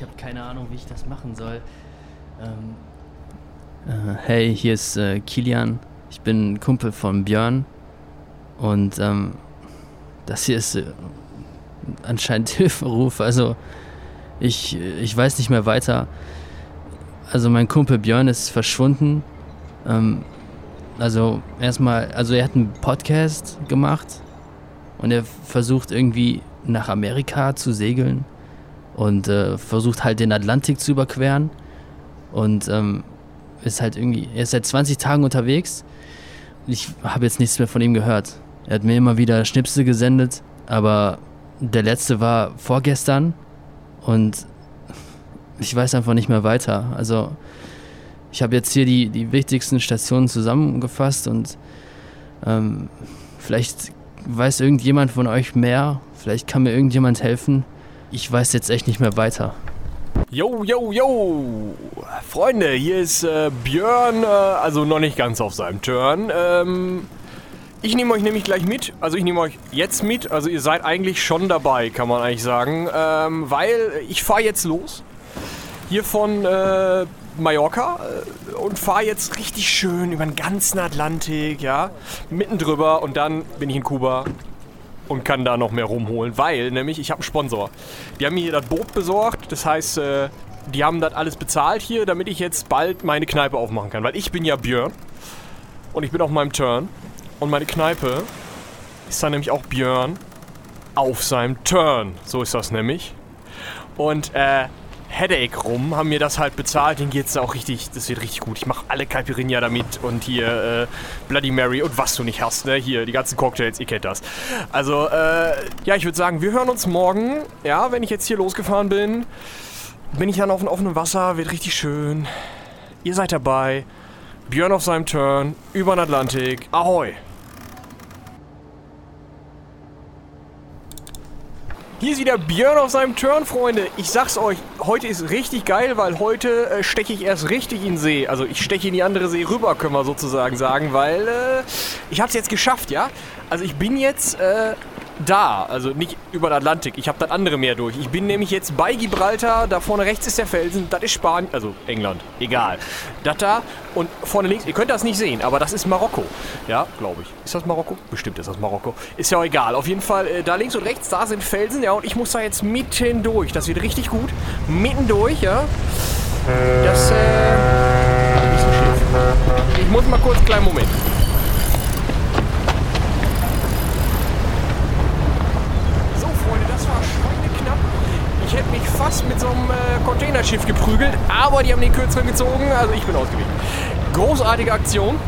ich habe keine Ahnung, wie ich das machen soll. Ähm, äh, hey, hier ist äh, Kilian. Ich bin Kumpel von Björn. Und ähm, das hier ist äh, anscheinend Hilferuf. Also ich, ich weiß nicht mehr weiter. Also mein Kumpel Björn ist verschwunden. Ähm, also erstmal, also er hat einen Podcast gemacht und er versucht irgendwie nach Amerika zu segeln und äh, versucht halt den Atlantik zu überqueren und ähm, ist halt irgendwie, er ist seit 20 Tagen unterwegs. Ich habe jetzt nichts mehr von ihm gehört. Er hat mir immer wieder Schnipsel gesendet, aber der letzte war vorgestern und ich weiß einfach nicht mehr weiter. Also ich habe jetzt hier die, die wichtigsten Stationen zusammengefasst und ähm, vielleicht weiß irgendjemand von euch mehr, vielleicht kann mir irgendjemand helfen. Ich weiß jetzt echt nicht mehr weiter. Yo, yo, yo! Freunde, hier ist äh, Björn, äh, also noch nicht ganz auf seinem Turn. Ähm, ich nehme euch nämlich gleich mit, also ich nehme euch jetzt mit, also ihr seid eigentlich schon dabei, kann man eigentlich sagen, ähm, weil ich fahre jetzt los. Hier von äh, Mallorca äh, und fahre jetzt richtig schön über den ganzen Atlantik, ja, mitten drüber und dann bin ich in Kuba und kann da noch mehr rumholen, weil nämlich ich habe einen Sponsor. Die haben mir hier das Boot besorgt, das heißt, äh, die haben das alles bezahlt hier, damit ich jetzt bald meine Kneipe aufmachen kann, weil ich bin ja Björn und ich bin auf meinem Turn und meine Kneipe ist dann nämlich auch Björn auf seinem Turn, so ist das nämlich. Und äh, Headache rum, haben mir das halt bezahlt. Den geht's auch richtig, das wird richtig gut. Ich mache alle Caipirinha damit und hier äh, Bloody Mary und was du nicht hast, ne? Hier, die ganzen Cocktails, ihr kennt das. Also, äh, ja, ich würde sagen, wir hören uns morgen. Ja, wenn ich jetzt hier losgefahren bin, bin ich dann auf dem offenen Wasser, wird richtig schön. Ihr seid dabei. Björn auf seinem Turn, über den Atlantik. Ahoi! Hier ist wieder Björn auf seinem Turn, Freunde. Ich sag's euch, heute ist richtig geil, weil heute äh, steche ich erst richtig in den See. Also ich steche in die andere See rüber, können wir sozusagen sagen, weil äh, ich hab's jetzt geschafft, ja? Also ich bin jetzt äh, da, also nicht über den Atlantik. Ich habe das andere Meer durch. Ich bin nämlich jetzt bei Gibraltar. Da vorne rechts ist der Felsen. Das ist Spanien, also England. Egal. Das da und vorne links. Ihr könnt das nicht sehen, aber das ist Marokko. Ja, glaube ich. Ist das Marokko? Bestimmt ist das Marokko. Ist ja auch egal. Auf jeden Fall äh, da links und rechts, da sind Felsen. Ja, und ich muss da jetzt mitten durch. Das wird richtig gut. Mitten durch, ja. Das äh, ist ein Schiff. Ich muss mal kurz einen kleinen Moment. Ich hätte mich fast mit so einem äh, Containerschiff geprügelt, aber die haben den kürzeren gezogen, also ich bin ausgewichen. Großartige Aktion.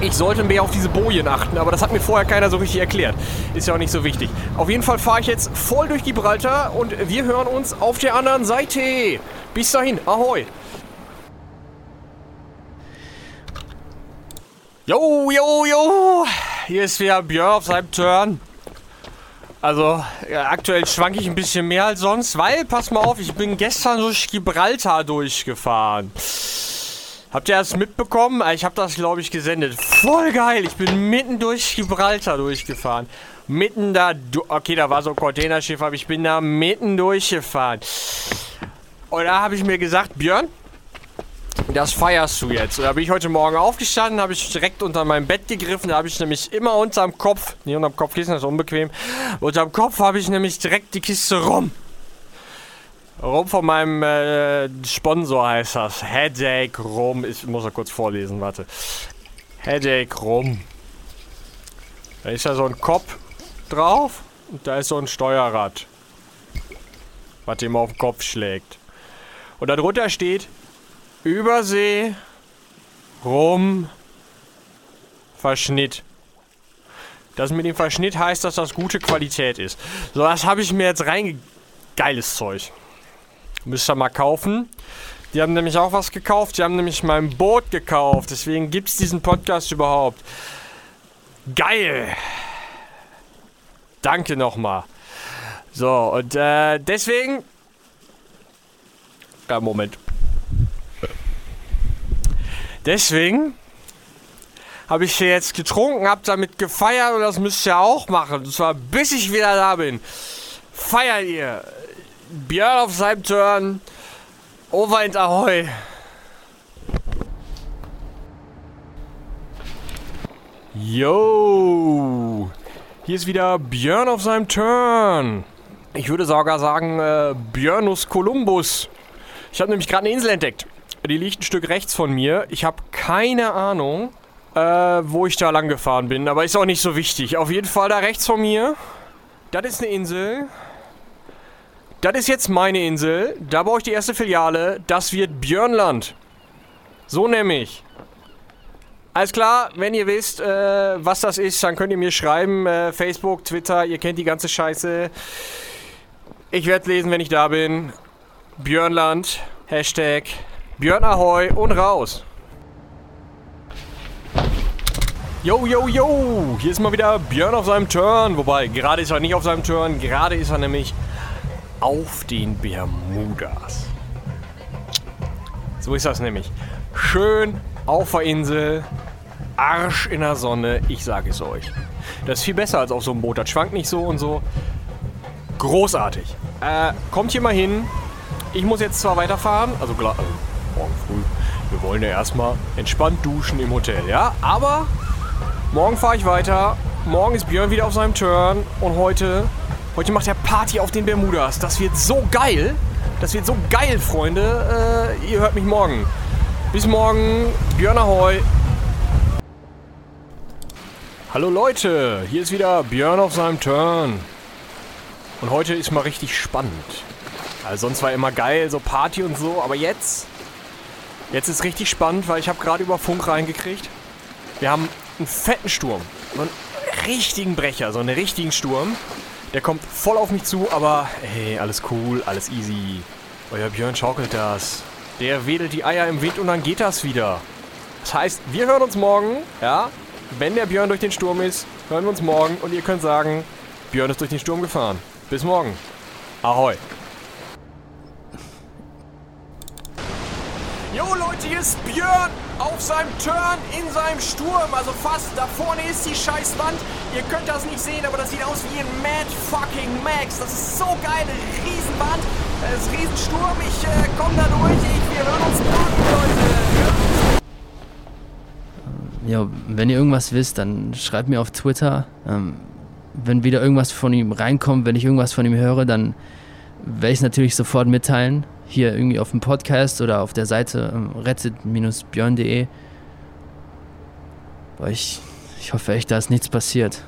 Ich sollte mehr auf diese Bojen achten, aber das hat mir vorher keiner so richtig erklärt. Ist ja auch nicht so wichtig. Auf jeden Fall fahre ich jetzt voll durch Gibraltar und wir hören uns auf der anderen Seite. Bis dahin, ahoi. Jo, jo, jo. Hier ist wieder Björn auf seinem Turn. Also ja, aktuell schwanke ich ein bisschen mehr als sonst, weil, pass mal auf, ich bin gestern durch Gibraltar durchgefahren. Habt ihr das mitbekommen? Ich habe das, glaube ich, gesendet. Voll geil. Ich bin mitten durch Gibraltar durchgefahren. Mitten da, okay, da war so ein Containerschiff, aber ich bin da mitten durchgefahren. Und da habe ich mir gesagt, Björn, das feierst du jetzt. Da bin ich heute Morgen aufgestanden, habe ich direkt unter mein Bett gegriffen. Da habe ich nämlich immer unterm Kopf, nicht unterm das ist unbequem. Unterm Kopf habe ich nämlich direkt die Kiste rum. Rum von meinem äh, Sponsor heißt das. Headache Rum. Ich muss da kurz vorlesen, warte. Headache Rum. Da ist ja so ein Kopf drauf und da ist so ein Steuerrad. Was ihm auf den Kopf schlägt. Und darunter steht Übersee, Rum, Verschnitt. Das mit dem Verschnitt heißt, dass das gute Qualität ist. So, das habe ich mir jetzt reinge... Geiles Zeug. Müsst ihr mal kaufen. Die haben nämlich auch was gekauft. Die haben nämlich mein Boot gekauft. Deswegen gibt es diesen Podcast überhaupt. Geil. Danke nochmal. So, und äh, deswegen... Ja, Moment. Deswegen habe ich hier jetzt getrunken, habe damit gefeiert und das müsst ihr auch machen. Und zwar bis ich wieder da bin. Feiert ihr. Björn auf seinem Turn Overend Ahoi! Yo! Hier ist wieder Björn auf seinem Turn. Ich würde sogar sagen, äh, Björnus Columbus. Ich habe nämlich gerade eine Insel entdeckt. Die liegt ein Stück rechts von mir. Ich habe keine Ahnung, äh, wo ich da lang gefahren bin, aber ist auch nicht so wichtig. Auf jeden Fall da rechts von mir. Das ist eine Insel. Das ist jetzt meine Insel. Da baue ich die erste Filiale. Das wird Björnland. So nämlich. Alles klar, wenn ihr wisst, äh, was das ist, dann könnt ihr mir schreiben. Äh, Facebook, Twitter, ihr kennt die ganze Scheiße. Ich werde lesen, wenn ich da bin. Björnland, Hashtag Björn Ahoi und raus. Yo, yo, yo! Hier ist mal wieder Björn auf seinem Turn. Wobei, gerade ist er nicht auf seinem Turn. Gerade ist er nämlich auf den Bermudas. So ist das nämlich. Schön auf der Insel, Arsch in der Sonne, ich sage es euch. Das ist viel besser als auf so einem Boot. Das schwankt nicht so und so. Großartig. Äh, kommt hier mal hin. Ich muss jetzt zwar weiterfahren, also, also wollen ja erstmal entspannt duschen im Hotel, ja? Aber morgen fahre ich weiter. Morgen ist Björn wieder auf seinem Turn und heute, heute macht er Party auf den Bermudas. Das wird so geil. Das wird so geil, Freunde. Äh, ihr hört mich morgen. Bis morgen. Björn Ahoi. Hallo Leute, hier ist wieder Björn auf seinem Turn. Und heute ist mal richtig spannend. Also sonst war immer geil, so Party und so, aber jetzt, jetzt ist richtig spannend, weil ich habe gerade über Funk reingekriegt. Wir haben einen fetten Sturm, so einen richtigen Brecher, so einen richtigen Sturm. Der kommt voll auf mich zu, aber hey, alles cool, alles easy. Euer Björn schaukelt das. Der wedelt die Eier im Wind und dann geht das wieder. Das heißt, wir hören uns morgen, ja? Wenn der Björn durch den Sturm ist, hören wir uns morgen und ihr könnt sagen, Björn ist durch den Sturm gefahren. Bis morgen. Ahoi. Ist Björn auf seinem Turn in seinem Sturm. Also fast da vorne ist die scheiß Wand. Ihr könnt das nicht sehen, aber das sieht aus wie ein Mad fucking Max. Das ist so geil. Riesenwand. Das ist Riesensturm. Ich äh, komme da durch. Ich, wir hören uns morgen, Leute. Ja, wenn ihr irgendwas wisst, dann schreibt mir auf Twitter. Ähm, wenn wieder irgendwas von ihm reinkommt, wenn ich irgendwas von ihm höre, dann werde ich es natürlich sofort mitteilen. Hier irgendwie auf dem Podcast oder auf der Seite ähm, rettet-björn.de. Ich, ich hoffe echt, da ist nichts passiert.